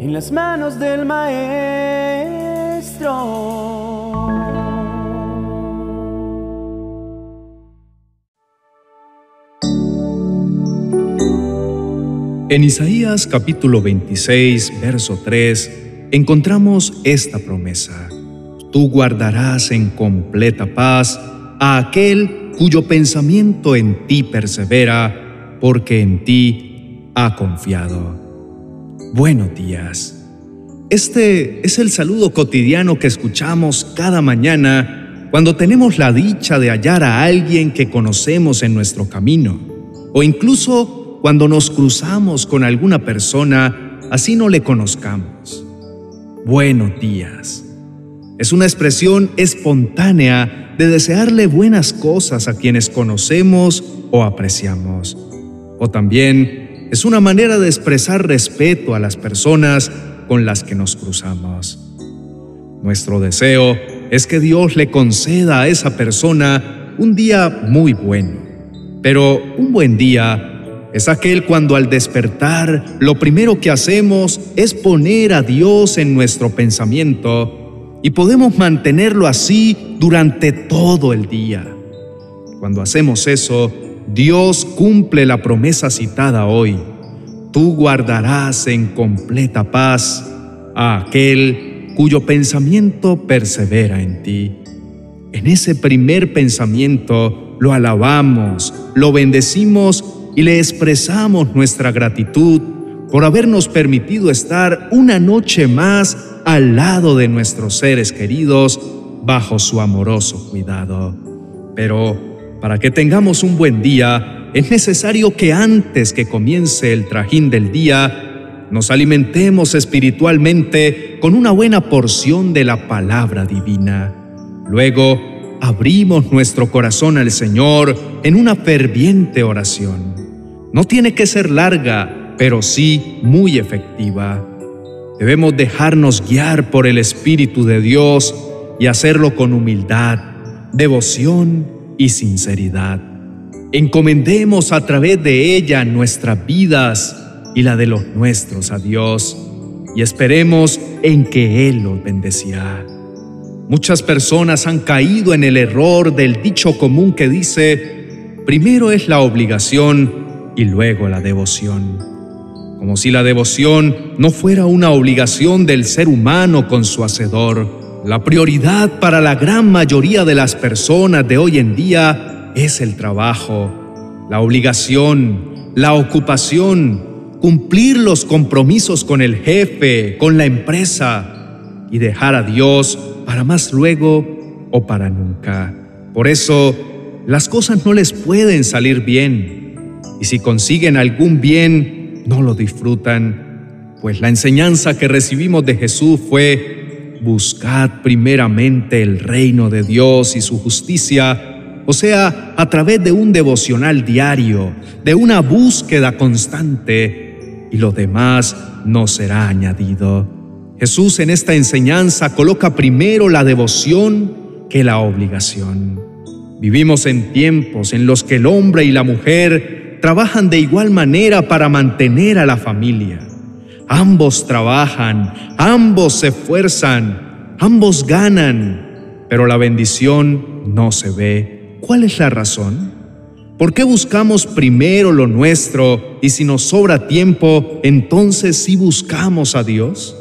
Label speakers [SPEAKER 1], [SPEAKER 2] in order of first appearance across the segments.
[SPEAKER 1] en las manos del Maestro.
[SPEAKER 2] En Isaías capítulo 26, verso 3, encontramos esta promesa. Tú guardarás en completa paz a aquel cuyo pensamiento en ti persevera, porque en ti ha confiado. Buenos días. Este es el saludo cotidiano que escuchamos cada mañana cuando tenemos la dicha de hallar a alguien que conocemos en nuestro camino, o incluso cuando nos cruzamos con alguna persona así no le conozcamos. Buenos días. Es una expresión espontánea de desearle buenas cosas a quienes conocemos o apreciamos. O también es una manera de expresar respeto a las personas con las que nos cruzamos. Nuestro deseo es que Dios le conceda a esa persona un día muy bueno. Pero un buen día es aquel cuando al despertar lo primero que hacemos es poner a Dios en nuestro pensamiento y podemos mantenerlo así durante todo el día. Cuando hacemos eso, Dios cumple la promesa citada hoy. Tú guardarás en completa paz a aquel cuyo pensamiento persevera en ti. En ese primer pensamiento lo alabamos, lo bendecimos y le expresamos nuestra gratitud por habernos permitido estar una noche más al lado de nuestros seres queridos bajo su amoroso cuidado. Pero para que tengamos un buen día, es necesario que antes que comience el trajín del día, nos alimentemos espiritualmente con una buena porción de la palabra divina. Luego, abrimos nuestro corazón al Señor en una ferviente oración. No tiene que ser larga, pero sí muy efectiva. Debemos dejarnos guiar por el Espíritu de Dios y hacerlo con humildad, devoción y sinceridad. Encomendemos a través de ella nuestras vidas y la de los nuestros a Dios y esperemos en que Él los bendecirá. Muchas personas han caído en el error del dicho común que dice, primero es la obligación y luego la devoción como si la devoción no fuera una obligación del ser humano con su Hacedor. La prioridad para la gran mayoría de las personas de hoy en día es el trabajo, la obligación, la ocupación, cumplir los compromisos con el jefe, con la empresa y dejar a Dios para más luego o para nunca. Por eso, las cosas no les pueden salir bien. Y si consiguen algún bien, no lo disfrutan, pues la enseñanza que recibimos de Jesús fue, buscad primeramente el reino de Dios y su justicia, o sea, a través de un devocional diario, de una búsqueda constante, y lo demás no será añadido. Jesús en esta enseñanza coloca primero la devoción que la obligación. Vivimos en tiempos en los que el hombre y la mujer trabajan de igual manera para mantener a la familia. Ambos trabajan, ambos se esfuerzan, ambos ganan, pero la bendición no se ve. ¿Cuál es la razón? ¿Por qué buscamos primero lo nuestro y si nos sobra tiempo, entonces sí buscamos a Dios?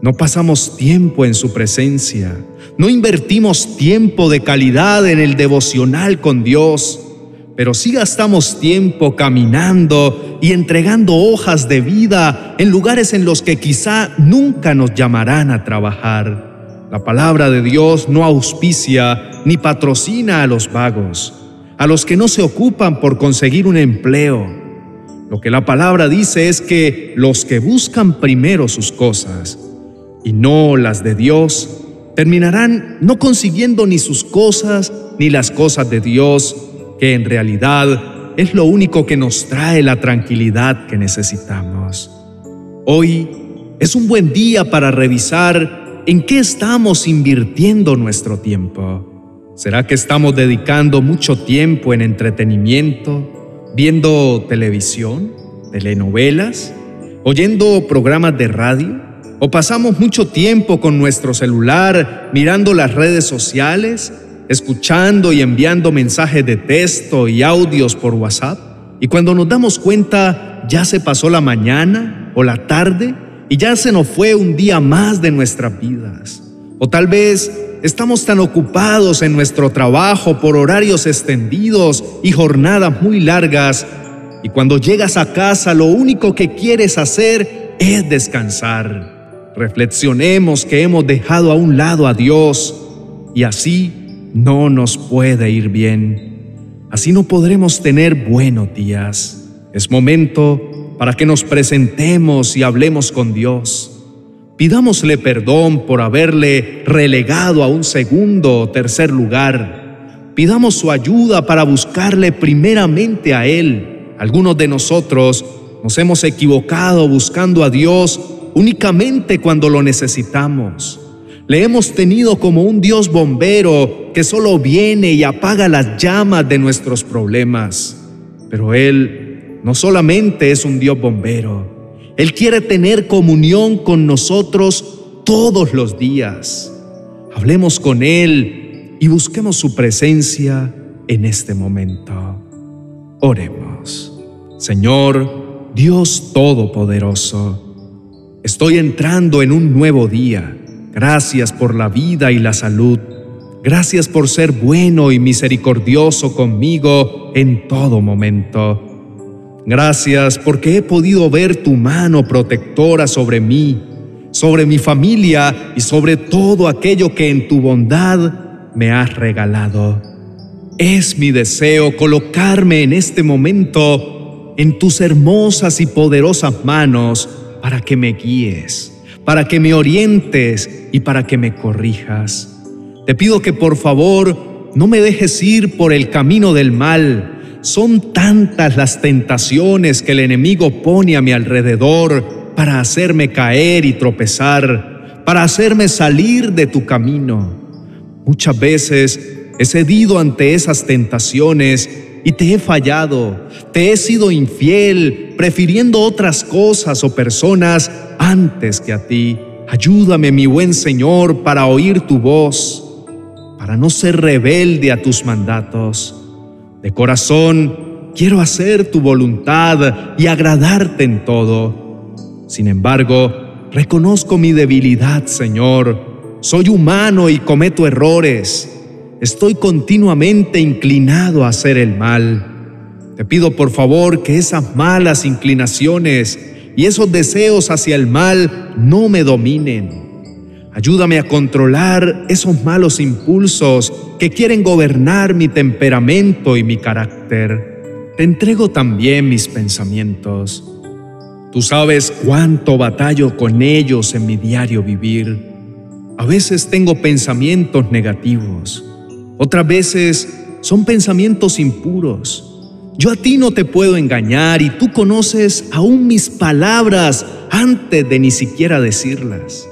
[SPEAKER 2] No pasamos tiempo en su presencia, no invertimos tiempo de calidad en el devocional con Dios pero sí gastamos tiempo caminando y entregando hojas de vida en lugares en los que quizá nunca nos llamarán a trabajar. La palabra de Dios no auspicia ni patrocina a los vagos, a los que no se ocupan por conseguir un empleo. Lo que la palabra dice es que los que buscan primero sus cosas y no las de Dios, terminarán no consiguiendo ni sus cosas ni las cosas de Dios que en realidad es lo único que nos trae la tranquilidad que necesitamos. Hoy es un buen día para revisar en qué estamos invirtiendo nuestro tiempo. ¿Será que estamos dedicando mucho tiempo en entretenimiento, viendo televisión, telenovelas, oyendo programas de radio? ¿O pasamos mucho tiempo con nuestro celular mirando las redes sociales, escuchando y enviando mensajes de texto y audios por WhatsApp? Y cuando nos damos cuenta, ya se pasó la mañana o la tarde y ya se nos fue un día más de nuestras vidas. O tal vez estamos tan ocupados en nuestro trabajo por horarios extendidos y jornadas muy largas y cuando llegas a casa lo único que quieres hacer es descansar. Reflexionemos que hemos dejado a un lado a Dios y así no nos puede ir bien. Así no podremos tener buenos días. Es momento para que nos presentemos y hablemos con Dios. Pidámosle perdón por haberle relegado a un segundo o tercer lugar. Pidamos su ayuda para buscarle primeramente a Él algunos de nosotros nos hemos equivocado buscando a Dios únicamente cuando lo necesitamos. Le hemos tenido como un Dios bombero que solo viene y apaga las llamas de nuestros problemas. Pero Él no solamente es un Dios bombero, Él quiere tener comunión con nosotros todos los días. Hablemos con Él y busquemos su presencia en este momento. Oremos. Señor, Dios Todopoderoso, estoy entrando en un nuevo día. Gracias por la vida y la salud. Gracias por ser bueno y misericordioso conmigo en todo momento. Gracias porque he podido ver tu mano protectora sobre mí, sobre mi familia y sobre todo aquello que en tu bondad me has regalado. Es mi deseo colocarme en este momento en tus hermosas y poderosas manos para que me guíes, para que me orientes y para que me corrijas. Te pido que por favor no me dejes ir por el camino del mal. Son tantas las tentaciones que el enemigo pone a mi alrededor para hacerme caer y tropezar, para hacerme salir de tu camino. Muchas veces he cedido ante esas tentaciones y te he fallado, te he sido infiel, prefiriendo otras cosas o personas antes que a ti. Ayúdame, mi buen Señor, para oír tu voz, para no ser rebelde a tus mandatos. De corazón, quiero hacer tu voluntad y agradarte en todo. Sin embargo, reconozco mi debilidad, Señor. Soy humano y cometo errores estoy continuamente inclinado a hacer el mal. Te pido por favor que esas malas inclinaciones y esos deseos hacia el mal no me dominen. Ayúdame a controlar esos malos impulsos que quieren gobernar mi temperamento y mi carácter. Te entrego también mis pensamientos. Tú sabes cuánto batallo con ellos en mi diario vivir. A veces tengo pensamientos negativos otras veces son pensamientos impuros. Yo a ti no te puedo engañar y tú conoces aún mis palabras antes de ni siquiera decirlas.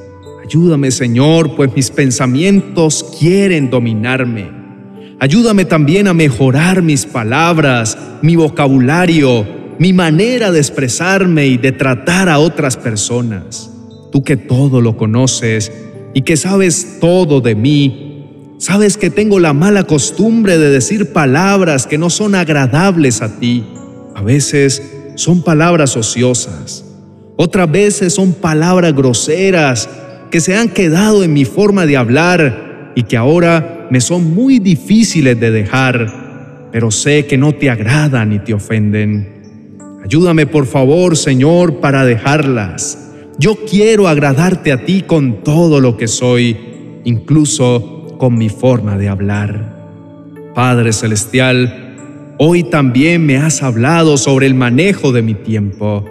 [SPEAKER 2] Ayúdame, Señor, pues mis pensamientos quieren dominarme. Ayúdame también a mejorar mis palabras, mi vocabulario, mi manera de expresarme y de tratar a otras personas. Tú que todo lo conoces y que sabes todo de mí, Sabes que tengo la mala costumbre de decir palabras que no son agradables a ti. A veces son palabras ociosas. Otras veces son palabras groseras que se han quedado en mi forma de hablar y que ahora me son muy difíciles de dejar, pero sé que no te agradan ni te ofenden. Ayúdame por favor, Señor, para dejarlas. Yo quiero agradarte a ti con todo lo que soy, incluso con mi forma de hablar. Padre Celestial, hoy también me has hablado sobre el manejo de mi tiempo.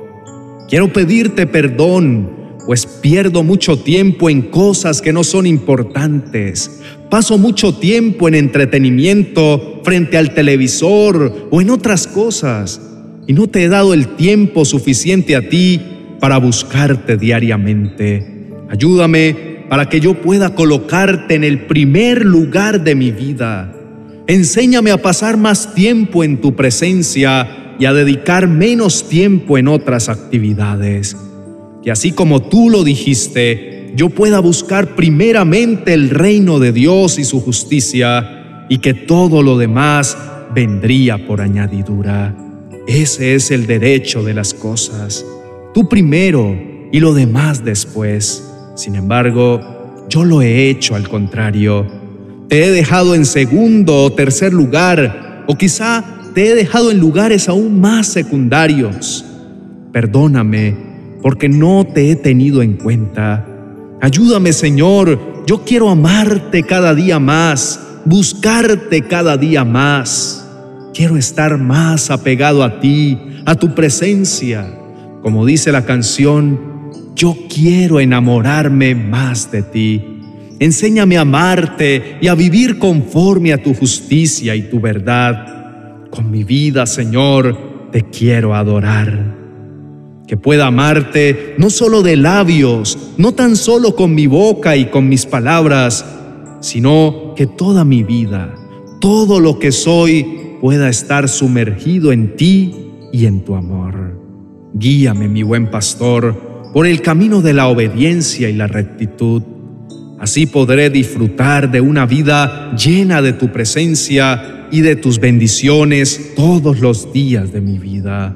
[SPEAKER 2] Quiero pedirte perdón, pues pierdo mucho tiempo en cosas que no son importantes. Paso mucho tiempo en entretenimiento frente al televisor o en otras cosas y no te he dado el tiempo suficiente a ti para buscarte diariamente. Ayúdame para que yo pueda colocarte en el primer lugar de mi vida. Enséñame a pasar más tiempo en tu presencia y a dedicar menos tiempo en otras actividades. Que así como tú lo dijiste, yo pueda buscar primeramente el reino de Dios y su justicia, y que todo lo demás vendría por añadidura. Ese es el derecho de las cosas. Tú primero y lo demás después. Sin embargo, yo lo he hecho al contrario. Te he dejado en segundo o tercer lugar, o quizá te he dejado en lugares aún más secundarios. Perdóname, porque no te he tenido en cuenta. Ayúdame, Señor, yo quiero amarte cada día más, buscarte cada día más. Quiero estar más apegado a ti, a tu presencia. Como dice la canción, yo quiero enamorarme más de ti. Enséñame a amarte y a vivir conforme a tu justicia y tu verdad. Con mi vida, Señor, te quiero adorar que pueda amarte no solo de labios, no tan solo con mi boca y con mis palabras, sino que toda mi vida, todo lo que soy, pueda estar sumergido en ti y en tu amor. Guíame, mi buen pastor, por el camino de la obediencia y la rectitud. Así podré disfrutar de una vida llena de tu presencia y de tus bendiciones todos los días de mi vida.